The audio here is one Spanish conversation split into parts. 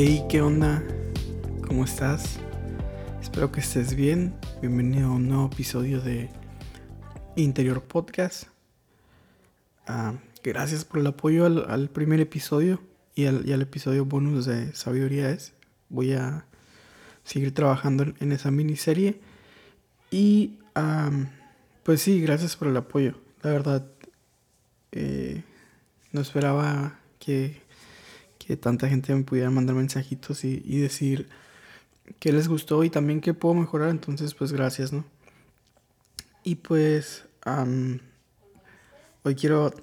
Hey, ¿qué onda? ¿Cómo estás? Espero que estés bien. Bienvenido a un nuevo episodio de Interior Podcast. Ah, gracias por el apoyo al, primer episodio y al, episodio bonus de Sabiduría es. Voy a seguir trabajando en, esa miniserie. Y pues sí, gracias por el apoyo. La verdad, eh, no esperaba que que tanta gente me pudiera mandar mensajitos y, decir que les gustó y también que puedo mejorar. Entonces, pues gracias, ¿no? Y pues, hoy quiero,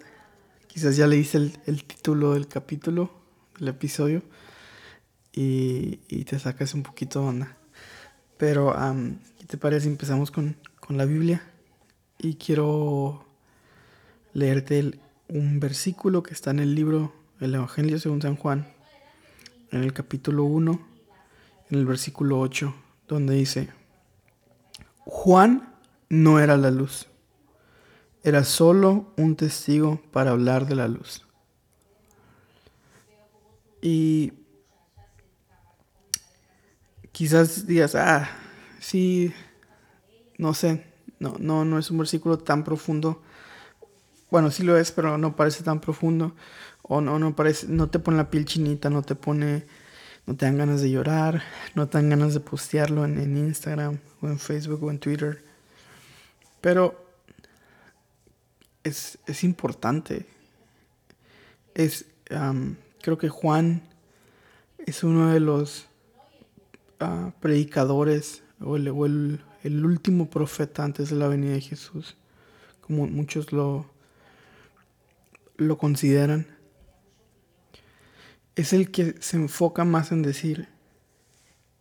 quizás ya leíste el, el, título del capítulo, del episodio, y, te sacas un poquito de onda. Pero, ¿qué te parece empezamos con, con la Biblia? Y quiero leerte un versículo que está en el libro el Evangelio según San Juan, en el capítulo 1, en el versículo 8, donde dice, Juan no era la luz, era solo un testigo para hablar de la luz. Y quizás digas, ah, sí, no sé, no, no, no es un versículo tan profundo. Bueno, sí lo es, pero no parece tan profundo. O no, no parece, no te pone la piel chinita, no te pone, no te dan ganas de llorar, no te dan ganas de postearlo en, Instagram o en Facebook o en Twitter. Pero es, importante. Es, creo que Juan es uno de los ah, predicadores o, el, el último profeta antes de la venida de Jesús, como muchos lo, lo consideran es el que se enfoca más en decir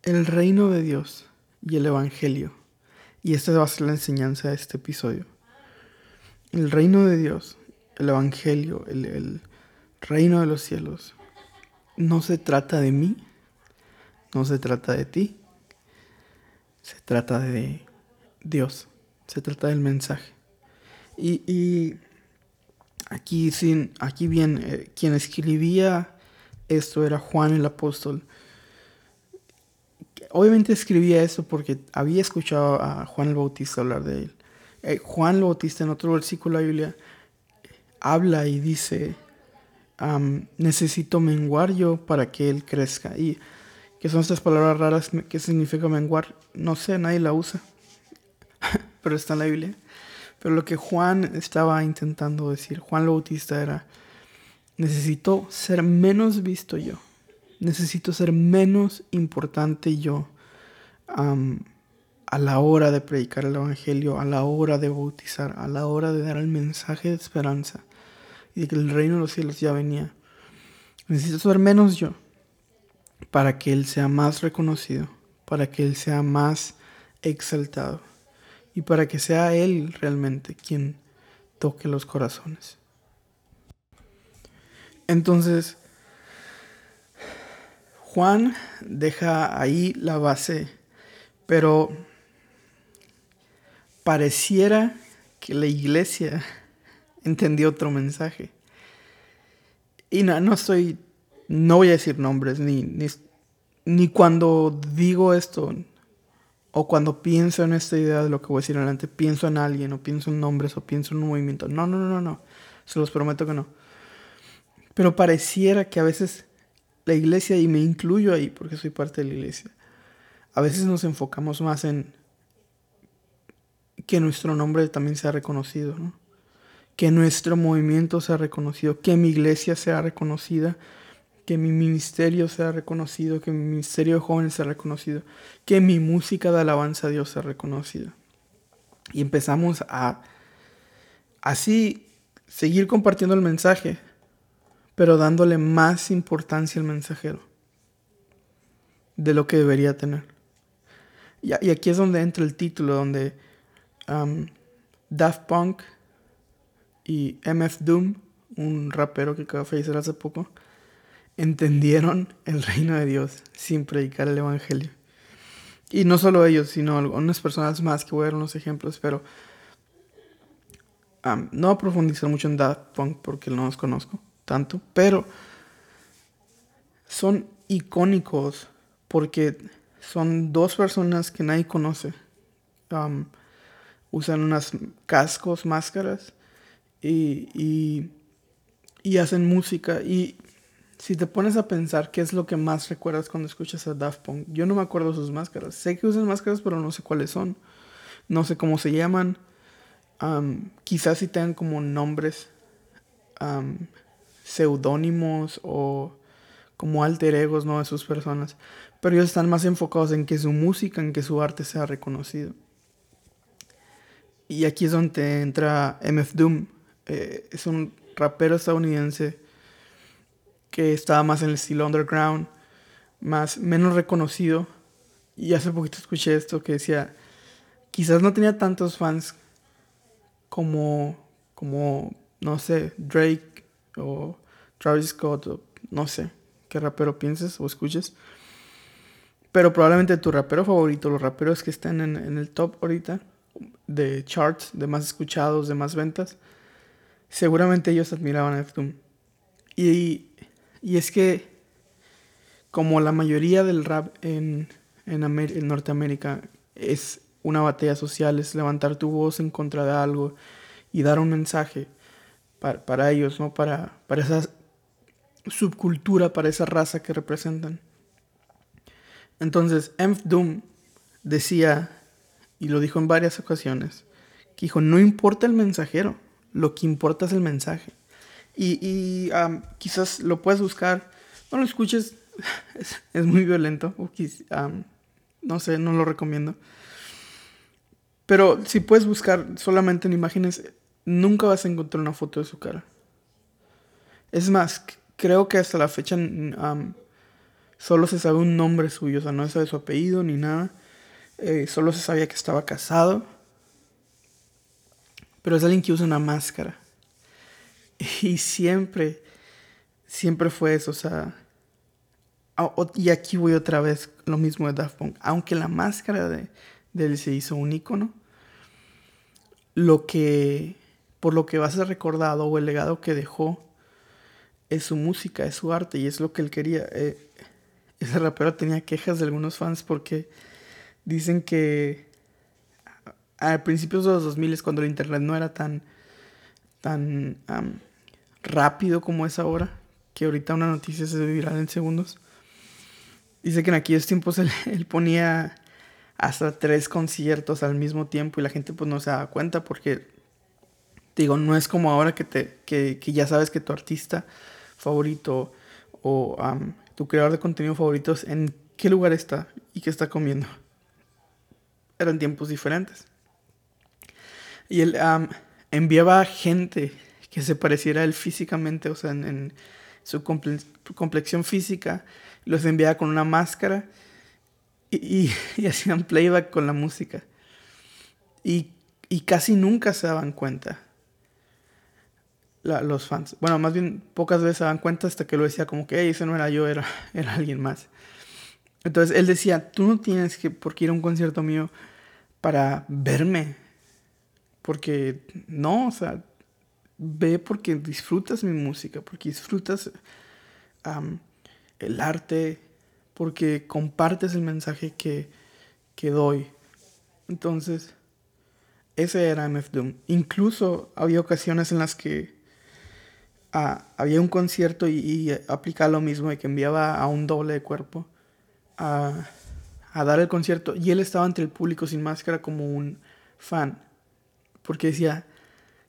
el reino de Dios y el Evangelio. Y esta va a ser la enseñanza de este episodio. El reino de Dios, el Evangelio, el, reino de los cielos, no se trata de mí, no se trata de ti, se trata de Dios, se trata del mensaje. Y, aquí, sin, aquí bien, eh, quien escribía esto era Juan el apóstol. Obviamente escribía eso porque había escuchado a Juan el Bautista hablar de él. Eh, Juan el Bautista en otro versículo de la Biblia habla y dice, necesito menguar yo para que él crezca. Y que son estas palabras raras, ¿qué significa menguar? No sé, nadie la usa, pero está en la Biblia. Pero lo que Juan estaba intentando decir, Juan el Bautista era, Necesito ser menos visto yo. Necesito ser menos importante yo a la hora de predicar el Evangelio, a la hora de bautizar, a la hora de dar el mensaje de esperanza y de que el reino de los cielos ya venía. Necesito ser menos yo para que Él sea más reconocido, para que Él sea más exaltado y para que sea Él realmente quien toque los corazones. Entonces, Juan deja ahí la base, pero pareciera que la iglesia entendió otro mensaje. Y no, no estoy, no voy a decir nombres, ni, ni, ni cuando digo esto, o cuando pienso en esta idea de lo que voy a decir adelante, pienso en alguien, o pienso en nombres, o pienso en un movimiento. No, no, no, no, se los prometo que no. Pero pareciera que a veces la iglesia, y me incluyo ahí porque soy parte de la iglesia, a veces nos enfocamos más en que nuestro nombre también sea reconocido, ¿no? que nuestro movimiento sea reconocido, que mi iglesia sea reconocida, que mi ministerio sea reconocido, que mi ministerio de jóvenes sea reconocido, que mi música de alabanza a Dios sea reconocida. Y empezamos a así seguir compartiendo el mensaje, pero dándole más importancia al mensajero de lo que debería tener. Y, aquí es donde entra el título, donde um, Daft Punk y MF Doom, un rapero que acaba de fallecer hace poco, entendieron el reino de Dios sin predicar el Evangelio. Y no solo ellos, sino algunas personas más que voy a dar unos ejemplos, pero um, no profundizar mucho en Daft Punk porque no los conozco tanto, pero son icónicos porque son dos personas que nadie conoce. Usan unas cascos, máscaras y, y, hacen música. Y si te pones a pensar qué es lo que más recuerdas cuando escuchas a Daft Punk, yo no me acuerdo sus máscaras. Sé que usan máscaras, pero no sé cuáles son. No sé cómo se llaman. Quizás si tengan como nombres seudónimos o como alter egos ¿no? de sus personas. Pero ellos están más enfocados en que su música, en que su arte sea reconocido. Y aquí es donde entra MF Doom. Eh, es un rapero estadounidense que estaba más en el estilo underground, más menos reconocido. Y hace poquito escuché esto que decía, quizás no tenía tantos fans como, como no sé, Drake o Travis Scott o no sé qué rapero pienses o escuches. Pero probablemente tu rapero favorito, los raperos que están en, en el top ahorita, de charts, de más escuchados, de más ventas, seguramente ellos admiraban a F-Doom. Y, y, es que, como la mayoría del rap en, en, Norteamérica es una batalla social, es levantar tu voz en contra de algo y dar un mensaje para, ellos, ¿no? Para, para esa subcultura, para esa raza que representan. Entonces, F Doom decía y lo dijo en varias ocasiones, que dijo, no importa el mensajero, lo que importa es el mensaje. Y, quizás lo puedes buscar, no lo escuches, es, muy violento, o no sé, no lo recomiendo. Pero si puedes buscar solamente en imágenes, nunca vas a encontrar una foto de su cara. Es más, creo que hasta la fecha solo se sabe un nombre suyo, o sea, no se sabe su apellido ni nada. Eh, solo se sabía que estaba casado. Pero es alguien que usa una máscara. Y siempre, siempre fue eso. O sea, y aquí voy otra vez, lo mismo de Daft Punk. Aunque la máscara de, de él se hizo un icono, lo que, por lo que va a ser recordado o el legado que dejó es su música, es su arte y es lo que él quería. Eh, ese rapero tenía quejas de algunos fans porque Dicen que a principios de los 2000 cuando el internet no era tan tan rápido como es ahora, que ahorita una noticia se viral en segundos. Dice que en aquellos tiempos él, ponía hasta tres conciertos al mismo tiempo y la gente pues no se daba cuenta porque digo, no es como ahora que, te, que, que ya sabes que tu artista favorito o tu creador de contenido favorito en qué lugar está y qué está comiendo eran tiempos diferentes. Y él enviaba gente que se pareciera a él físicamente, o sea, en, su complexión física, los enviaba con una máscara y, hacían playback con la música. Y, casi nunca se daban cuenta los fans. Bueno, más bien pocas veces se daban cuenta hasta que lo decía como que, hey, ese no era yo, era, era alguien más. Entonces él decía, tú no tienes que, porque ir a un concierto mío para verme. Porque no, o sea, ve porque disfrutas mi música, porque disfrutas el arte, porque compartes el mensaje que, que doy. Entonces, ese era MF Doom. Incluso había ocasiones en las que había un concierto y, y aplicaba lo mismo, de que enviaba a un doble de cuerpo a, dar el concierto y él estaba entre el público sin máscara como un fan. Porque decía,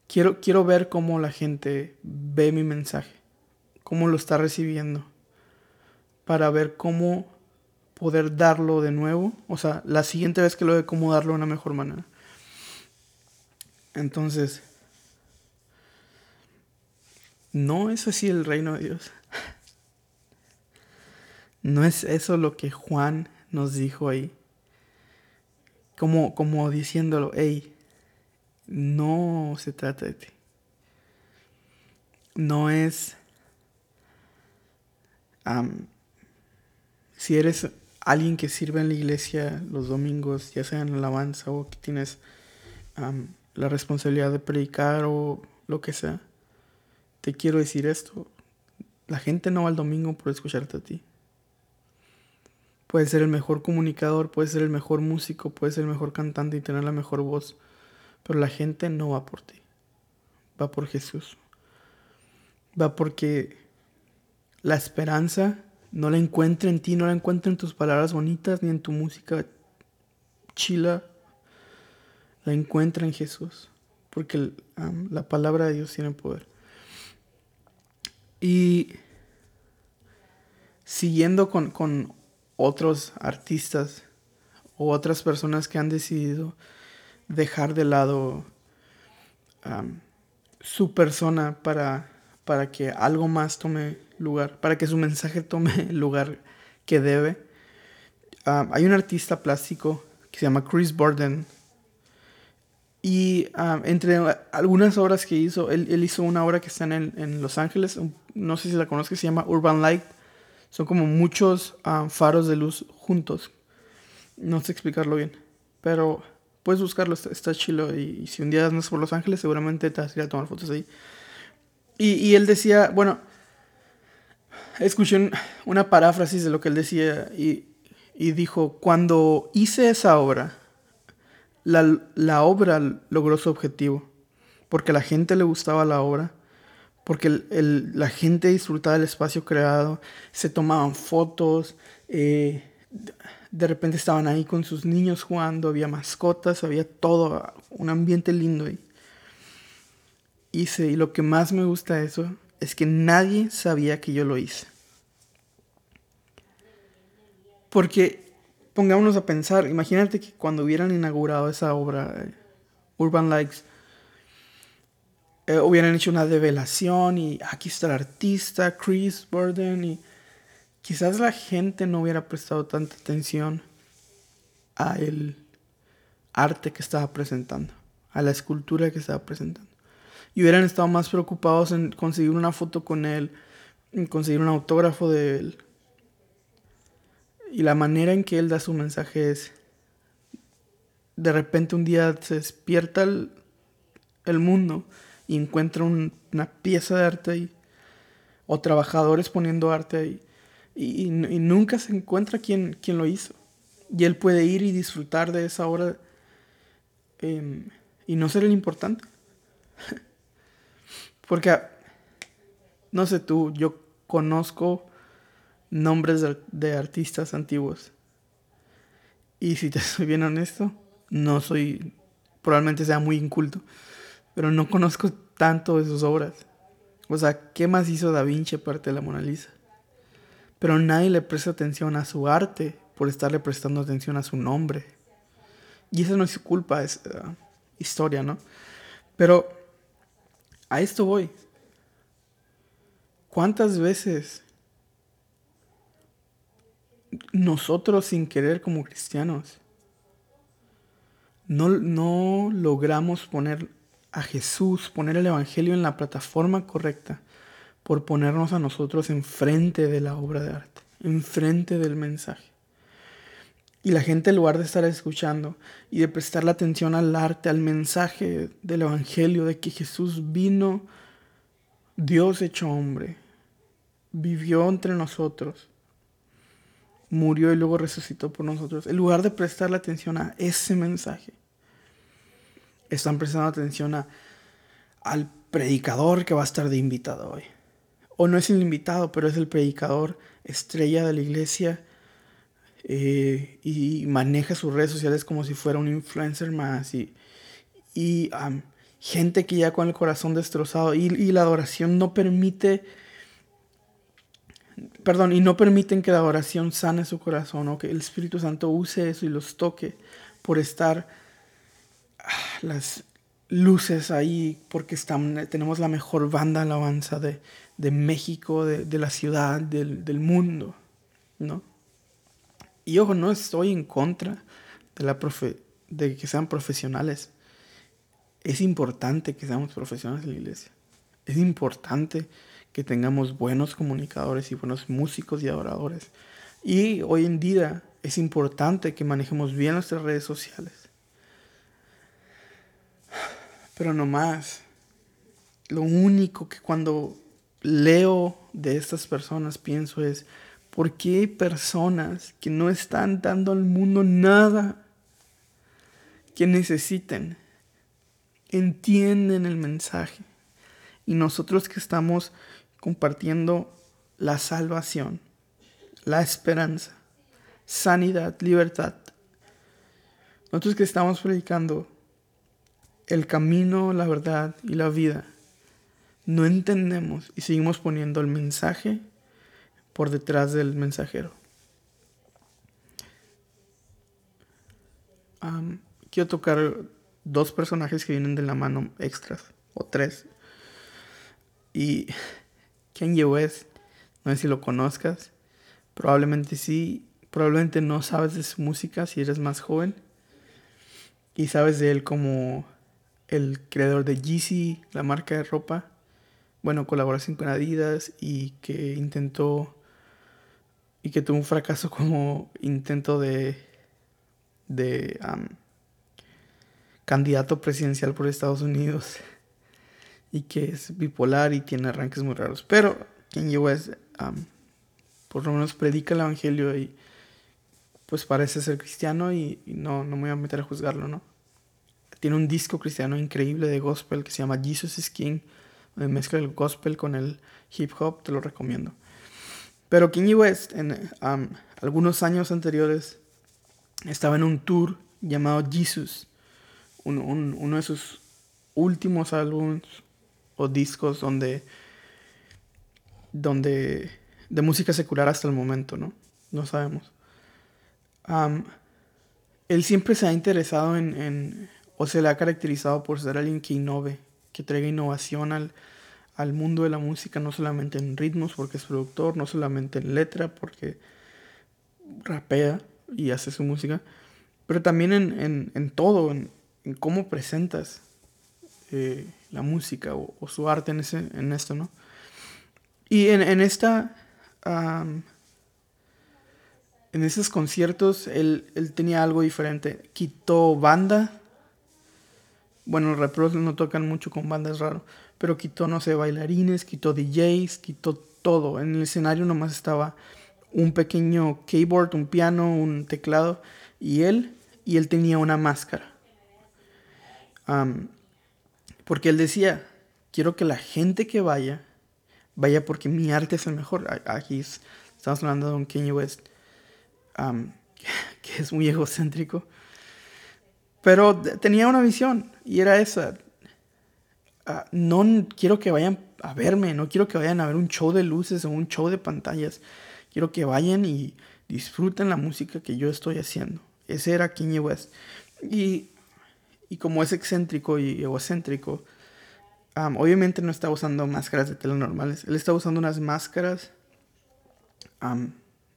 quiero, quiero ver cómo la gente ve mi mensaje, cómo lo está recibiendo, para ver cómo poder darlo de nuevo. O sea, la siguiente vez que lo ve, cómo darlo de una mejor manera. Entonces, no es así el reino de Dios. ¿No es eso lo que Juan nos dijo ahí? Como, como diciéndolo, hey, no se trata de ti. No es... si eres alguien que sirve en la iglesia los domingos, ya sea en alabanza o que tienes la responsabilidad de predicar o lo que sea, te quiero decir esto. La gente no va al domingo por escucharte a ti Puedes ser el mejor comunicador, puedes ser el mejor músico, puedes ser el mejor cantante y tener la mejor voz. Pero la gente no va por ti. Va por Jesús. Va porque la esperanza no la encuentra en ti, no la encuentra en tus palabras bonitas ni en tu música chila. La encuentra en Jesús. Porque la palabra de Dios tiene poder. Y siguiendo con, con otros artistas o otras personas que han decidido dejar de lado su persona para, para que algo más tome lugar, para que su mensaje tome el lugar que debe. hay un artista plástico que se llama Chris Borden. Y entre algunas obras que hizo, él, hizo una obra que está en, en, Los Ángeles, no sé si la que se llama Urban Light. Son como muchos faros de luz juntos. No sé explicarlo bien, pero puedes buscarlo, está, chilo. Y, si un día andas por Los Ángeles, seguramente te vas a ir a tomar fotos ahí. Y, él decía, bueno, escuché una paráfrasis de lo que él decía y, dijo, cuando hice esa obra, la, obra logró su objetivo, porque a la gente le gustaba la obra, porque la gente disfrutaba del espacio creado, se tomaban fotos, eh, de repente estaban ahí con sus niños jugando, había mascotas, había todo, un ambiente lindo. Y, hice, y lo que más me gusta de eso es que nadie sabía que yo lo hice. Porque, pongámonos a pensar, imagínate que cuando hubieran inaugurado esa obra, eh, Urban Likes, eh, hubieran hecho una develación y aquí está el artista, Chris Burden, y quizás la gente no hubiera prestado tanta atención a el arte que estaba presentando, a la escultura que estaba presentando. Y hubieran estado más preocupados en conseguir una foto con él, en conseguir un autógrafo de él. Y la manera en que él da su mensaje es, de repente un día se despierta el, mundo y encuentra una pieza de arte ahí, o trabajadores poniendo arte ahí, y, nunca se encuentra quién, lo hizo. Y él puede ir y disfrutar de esa obra em, y no ser el importante. Porque, no sé tú, yo conozco nombres de, artistas antiguos. Y si te soy bien honesto, no soy, probablemente sea muy inculto, pero no conozco tanto de sus obras. O sea, ¿qué más hizo Da Vinci aparte de la Mona Lisa? Pero nadie le presta atención a su arte por estarle prestando atención a su nombre. Y esa no es su culpa, es eh, historia, ¿no? Pero a esto voy. ¿Cuántas veces nosotros sin querer como cristianos no, no logramos poner a Jesús, poner el Evangelio en la plataforma correcta por ponernos a nosotros enfrente de la obra de arte, enfrente del mensaje. Y la gente en lugar de estar escuchando y de prestar la atención al arte, al mensaje del Evangelio, de que Jesús vino, Dios hecho hombre, vivió entre nosotros, murió y luego resucitó por nosotros, en lugar de prestar la atención a ese mensaje, están prestando atención a, al predicador que va a estar de invitado hoy. O no es el invitado, pero es el predicador estrella de la iglesia eh, y maneja sus redes sociales como si fuera un influencer más y, y gente que ya con el corazón destrozado. Y, la adoración no permite, perdón, y no permiten que la adoración sane su corazón o que el Espíritu Santo use eso y los toque por estar ah, las luces ahí porque están, tenemos la mejor banda alabanza de, de México, de, la ciudad, del, mundo, ¿no? Y ojo, no estoy en contra de, la profe de que sean profesionales. Es importante que seamos profesionales en la iglesia. Es importante que tengamos buenos comunicadores y buenos músicos y adoradores. Y hoy en día es importante que manejemos bien nuestras redes sociales. Pero no más. Lo único que cuando leo de estas personas pienso es, ¿Por qué hay personas que no están dando al mundo nada que necesiten? Entienden el mensaje. Y nosotros que estamos compartiendo la salvación, la esperanza, sanidad, libertad. Nosotros que estamos predicando el camino, la verdad y la vida, no entendemos y seguimos poniendo el mensaje por detrás del mensajero. quiero tocar dos personajes que vienen de la mano extras, o tres. Y Kanye West, no sé si lo conozcas, probablemente sí, probablemente no sabes de su música si eres más joven. Y sabes de él como el creador de Yeezy, la marca de ropa. Bueno, colaboración con Adidas y que intentó y que tuvo un fracaso como intento de, de candidato presidencial por Estados Unidos y que es bipolar y tiene arranques muy raros. Pero Kanye West por lo menos predica el evangelio y pues parece ser cristiano y, no, no me voy a meter a juzgarlo, ¿no? Tiene un disco cristiano increíble de gospel que se llama Jesus is King, donde mezcla el gospel con el hip hop, te lo recomiendo. Pero Kanye West, en algunos años anteriores, estaba en un tour llamado Jesus, uno de sus últimos álbumes o discos donde, donde de música secular hasta el momento, ¿no? No sabemos. él siempre se ha interesado en, en, o se le ha caracterizado por ser alguien que innove, que traiga innovación al, al mundo de la música, no solamente en ritmos porque es productor, no solamente en letra porque rapea y hace su música, pero también en, todo, en, cómo presentas eh, la música o, su arte en, ese, en esto, ¿no? Y en, esta... en esos conciertos él, él, tenía algo diferente. Quitó banda. Bueno, los raperos no tocan mucho con bandas, raro pero quitó, no sé, bailarines, quitó DJs, quitó todo. En el escenario nomás estaba un pequeño keyboard, un piano, un teclado y él, y él tenía una máscara. Porque él decía, quiero que la gente que vaya, vaya porque mi arte es el mejor. Aquí estamos hablando de un Kanye West, que es muy egocéntrico. Pero tenía una visión y era esa. Ah, no quiero que vayan a verme, no quiero que vayan a ver un show de luces o un show de pantallas. Quiero que vayan y disfruten la música que yo estoy haciendo. Ese era Kanye West. Y, y como es excéntrico y egocéntrico, obviamente no está usando máscaras de tela normales. Él está usando unas máscaras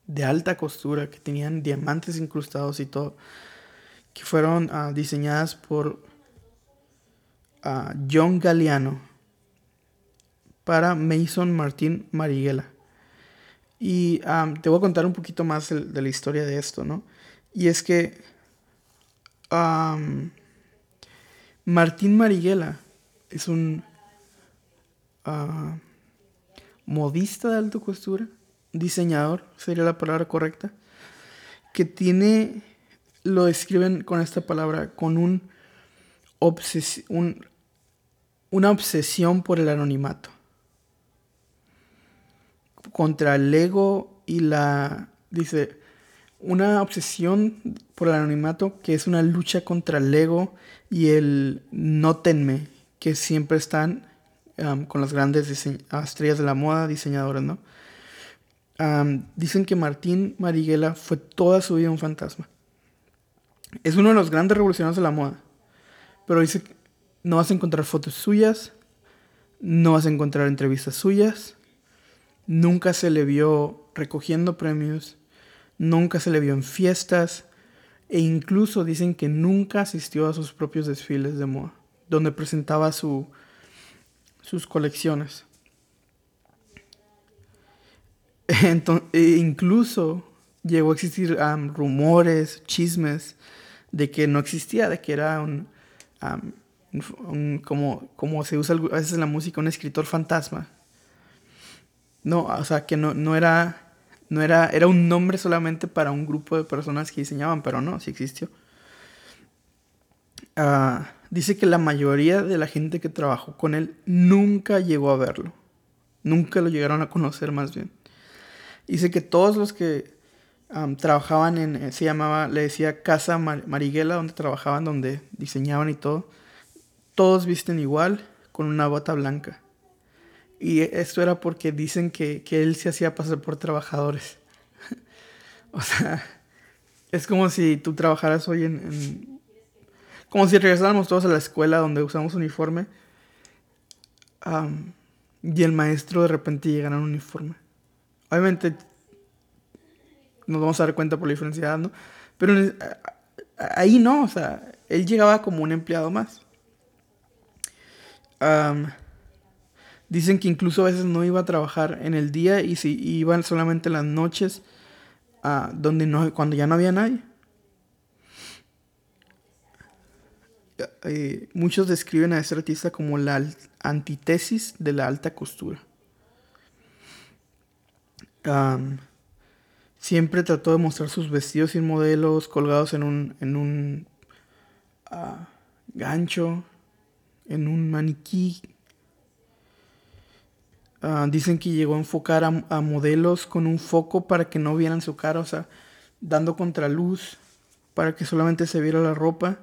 de alta costura que tenían diamantes incrustados y todo. Que fueron ah, diseñadas por John Galliano para Mason Martín Marighella. Y te voy a contar un poquito más de, la historia de esto, ¿no? Y es que Martín Marighella es un ah, modista de alta costura, diseñador, sería la palabra correcta, que tiene, lo describen con esta palabra, con un, un una obsesión por el anonimato. Contra el ego y la... Dice, una obsesión por el anonimato que es una lucha contra el ego y el nótenme que siempre están con las grandes estrellas de la moda, diseñadoras, ¿no? dicen que Martín Marighella fue toda su vida un fantasma. Es uno de los grandes revolucionarios de la moda. Pero dice no vas a encontrar fotos suyas, no vas a encontrar entrevistas suyas, nunca se le vio recogiendo premios, nunca se le vio en fiestas e incluso dicen que nunca asistió a sus propios desfiles de moda, donde presentaba su, sus colecciones. E incluso llegó a existir rumores, chismes de que no existía, de que era un como, como se usa a veces en la música, un escritor fantasma. No, o sea, que no, no era, No era, era un nombre solamente para un grupo de personas que diseñaban, pero no, sí existió. Ah, dice que la mayoría de la gente que trabajó con él nunca llegó a verlo. Nunca lo llegaron a conocer más bien. Dice que todos los que trabajaban en, eh, se llamaba, le decía Casa Mariguela, donde trabajaban, donde diseñaban y todo. Todos visten igual, con una bota blanca. Y esto era porque dicen que, él se hacía pasar por trabajadores. o sea, es como si tú trabajaras hoy en, Como si regresáramos todos a la escuela donde usamos uniforme. y el maestro de repente llegara en uniforme. Obviamente nos vamos a dar cuenta por la diferencia ¿no? Pero ahí no, o sea, él llegaba como un empleado más. Dicen que incluso a veces no iba a trabajar en el día y si iban solamente en las noches, uh, donde no, cuando ya no había nadie. Eh, muchos describen a ese artista como la antítesis de la alta costura. siempre trató de mostrar sus vestidos sin modelos colgados en un, en un ah, gancho, en un maniquí Ah, dicen que llegó a enfocar a, modelos con un foco para que no vieran su cara, o sea, dando contraluz para que solamente se viera la ropa.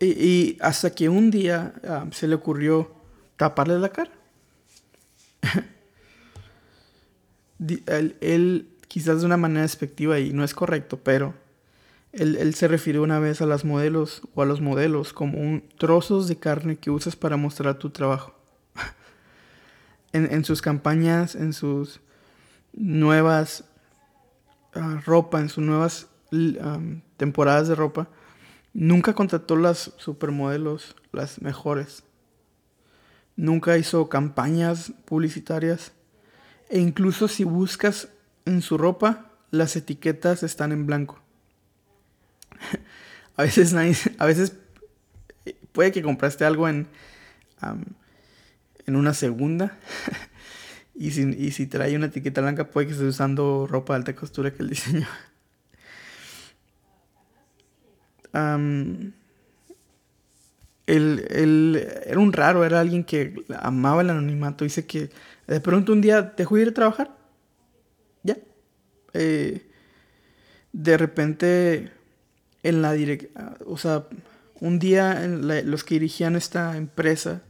Y, hasta que un día ah, se le ocurrió taparle la cara. él, quizás de una manera despectiva y no es correcto, pero él, él, se refirió una vez a las modelos o a los modelos como un trozos de carne que usas para mostrar tu trabajo en, sus campañas, en sus nuevas uh, ropa, en sus nuevas temporadas de ropa, nunca contrató las supermodelos, las mejores. Nunca hizo campañas publicitarias. E incluso si buscas en su ropa, las etiquetas están en blanco. a veces a veces eh, puede que compraste algo en en una segunda. y, si, y si trae una etiqueta blanca, puede que esté usando ropa de alta costura que el diseño. él, era un raro, era alguien que amaba el anonimato. Dice que de pronto un día dejó de ir a trabajar. Ya. Eh, de repente, en la dirección, o sea, un día los que dirigían esta empresa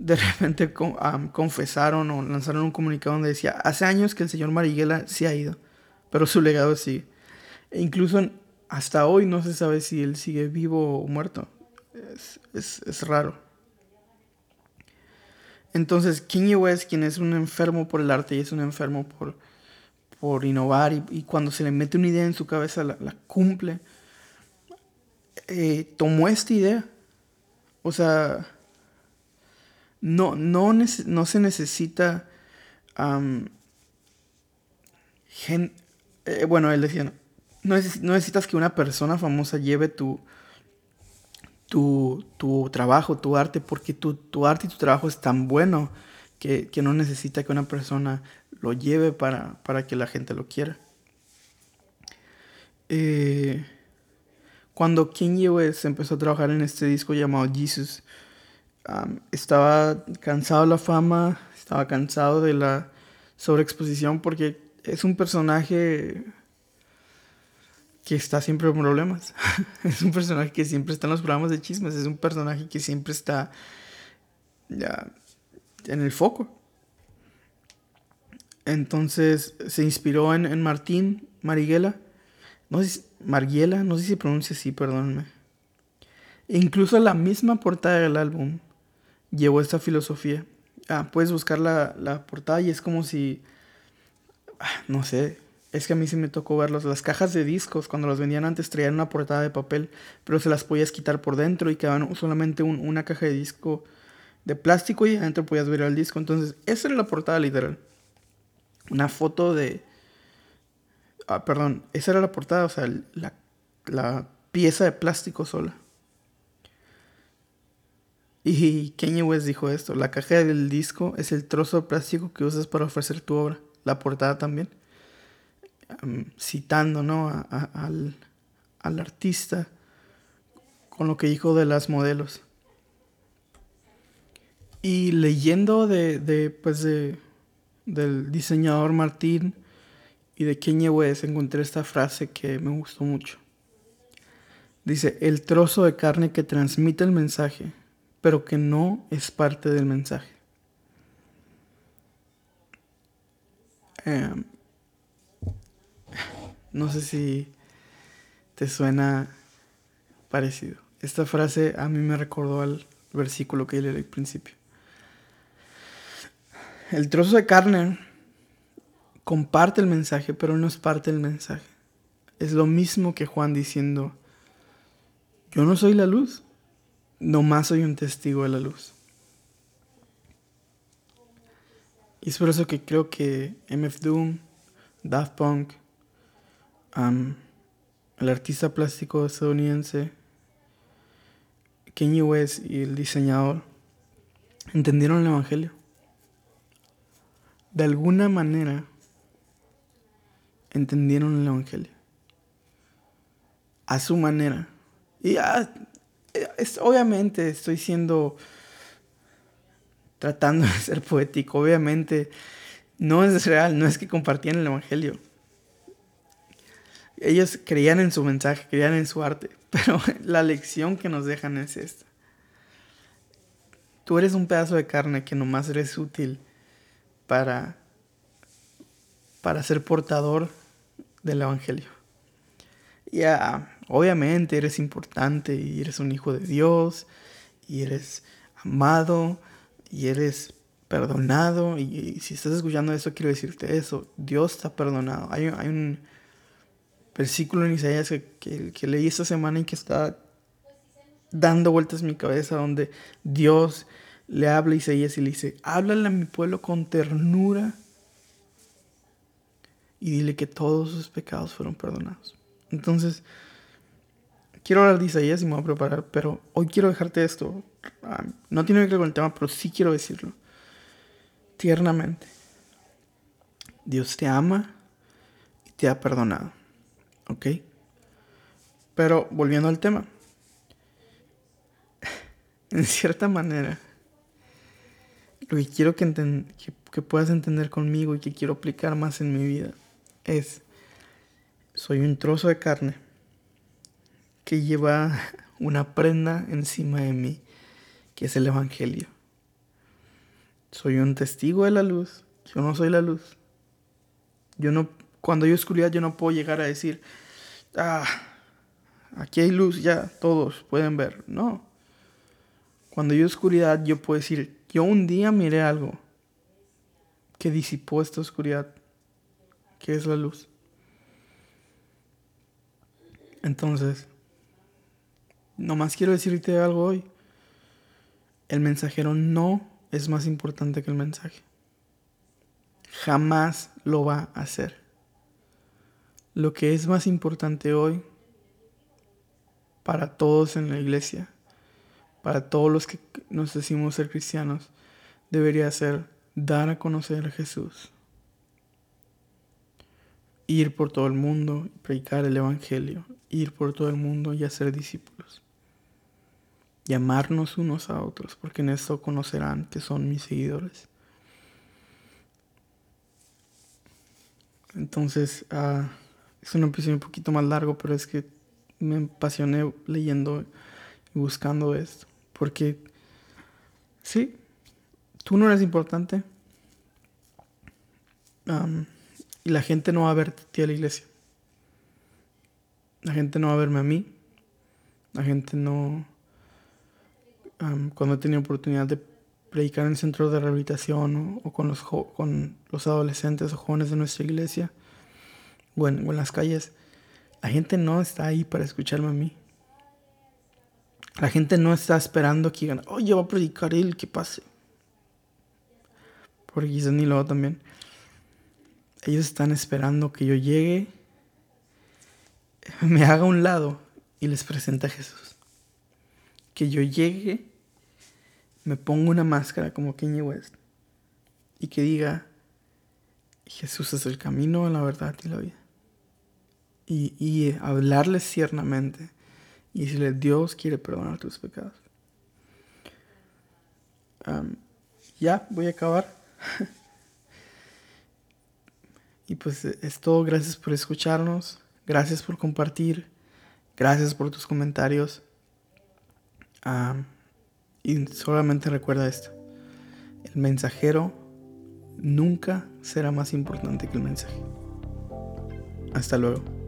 de repente confesaron o lanzaron un comunicado donde decía, hace años que el señor Mariguela se ha ido, pero su legado sigue. E incluso hasta hoy no se sabe si él sigue vivo o muerto. Es, raro. Entonces, Kanye West, quien es un enfermo por el arte y es un enfermo por, por innovar y, cuando se le mete una idea en su cabeza la, cumple, eh, tomó esta idea. O sea, no, no, no se necesita... Eh, bueno, él decía, no, necesitas que una persona famosa lleve tu, tu, tu trabajo, tu arte, porque tu, tu, arte y tu trabajo es tan bueno que, que no necesita que una persona lo lleve para, para que la gente lo quiera. Eh, cuando Kanye West empezó a trabajar en este disco llamado Jesus, estaba cansado de la fama, estaba cansado de la sobreexposición porque es un personaje que está siempre en problemas. es un personaje que siempre está en los programas de chismes, es un personaje que siempre está ya en el foco. Entonces se inspiró en, Martín Mariguela. No sé si, Marguela, no sé si se pronuncia así, perdónenme. E incluso la misma portada del álbum llevó esta filosofía. Ah, puedes buscar la, la portada y es como si, ah, no sé, es que a mí sí me tocó verlos. Las cajas de discos, cuando los vendían antes, traían una portada de papel, pero se las podías quitar por dentro y quedaban solamente una caja de disco de plástico y adentro podías ver el disco. Entonces, esa era la portada literal. Una foto de... Ah, perdón, esa era la portada, o sea, la, la pieza de plástico sola. Y Kanye West dijo esto, la caja del disco es el trozo de plástico que usas para ofrecer tu obra. la portada también, citando ¿no? al, al artista con lo que dijo de las modelos. Y leyendo de, de pues de, del diseñador Martín y de Kanye West encontré esta frase que me gustó mucho. Dice, el trozo de carne que transmite el mensaje, pero que no es parte del mensaje. Em, no sé si te suena parecido. Esta frase a mí me recordó al versículo que leí al principio. El trozo de carne comparte el mensaje, pero no es parte del mensaje. Es lo mismo que Juan diciendo, yo no soy la luz, nomás soy un testigo de la luz. Y es por eso que creo que MF Doom, Daft Punk, el artista plástico estadounidense, Kanye West y el diseñador entendieron el Evangelio. De alguna manera entendieron el Evangelio. A su manera. Y ah, es, obviamente estoy siendo tratando de ser poético. Obviamente no es real, no es que compartían el Evangelio. Ellos creían en su mensaje, creían en su arte, pero la lección que nos dejan es esta. Tú eres un pedazo de carne que nomás eres útil para, para ser portador del Evangelio. Ya, obviamente eres importante y eres un hijo de Dios y eres amado y eres perdonado. Y, si estás escuchando eso, quiero decirte eso. Dios está perdonado. Hay, un versículo en Isaías que, que, leí esta semana y que está dando vueltas en mi cabeza donde Dios le habla a Isaías y le dice, háblale a mi pueblo con ternura y dile que todos sus pecados fueron perdonados. Entonces, quiero hablar de Isaías y me voy a preparar, pero hoy quiero dejarte esto. Ah, no tiene que ver con el tema, pero sí quiero decirlo. Tiernamente. Dios te ama y te ha perdonado. ¿Ok? Pero volviendo al tema. En cierta manera, lo que quiero que, que puedas entender conmigo y que quiero aplicar más en mi vida es, soy un trozo de carne que lleva una prenda encima de mí, que es el Evangelio. Soy un testigo de la luz, yo no soy la luz. Yo no, cuando hay oscuridad yo no puedo llegar a decir, ah, aquí hay luz, ya todos pueden ver. No. Cuando hay oscuridad yo puedo decir, yo un día miré algo que disipó esta oscuridad que es la luz. Entonces, nomás quiero decirte algo hoy. El mensajero no es más importante que el mensaje. Jamás lo va a hacer. Lo que es más importante hoy para todos en la iglesia, para todos los que nos decimos ser cristianos, debería ser dar a conocer a Jesús ir por todo el mundo predicar el Evangelio, ir por todo el mundo y hacer discípulos. Llamarnos unos a otros, porque en esto conocerán que son mis seguidores. Entonces, uh, es un episodio un poquito más largo, pero es que me apasioné leyendo y buscando esto. Porque, sí, tú no eres importante y la gente no va a verte a la iglesia. La gente no va a verme a mí. La gente no... cuando he tenido oportunidad de predicar en centros de rehabilitación o, con, los con los adolescentes o jóvenes de nuestra iglesia o en, o en las calles, la gente no está ahí para escucharme a mí. La gente no está esperando que digan, oye, va a predicar él, que pase. Porque quizás ni lo hago también. Ellos están esperando que yo llegue, me haga un lado y les presente a Jesús. Que yo llegue, me ponga una máscara como Kanye West y que diga, Jesús es el camino, la verdad y la vida. Y, y hablarles ciernamente y decirle, Dios quiere perdonar tus pecados. ya, voy a acabar. y pues es todo. Gracias por escucharnos. Gracias por compartir. Gracias por tus comentarios. Y solamente recuerda esto. El mensajero nunca será más importante que el mensaje. Hasta luego.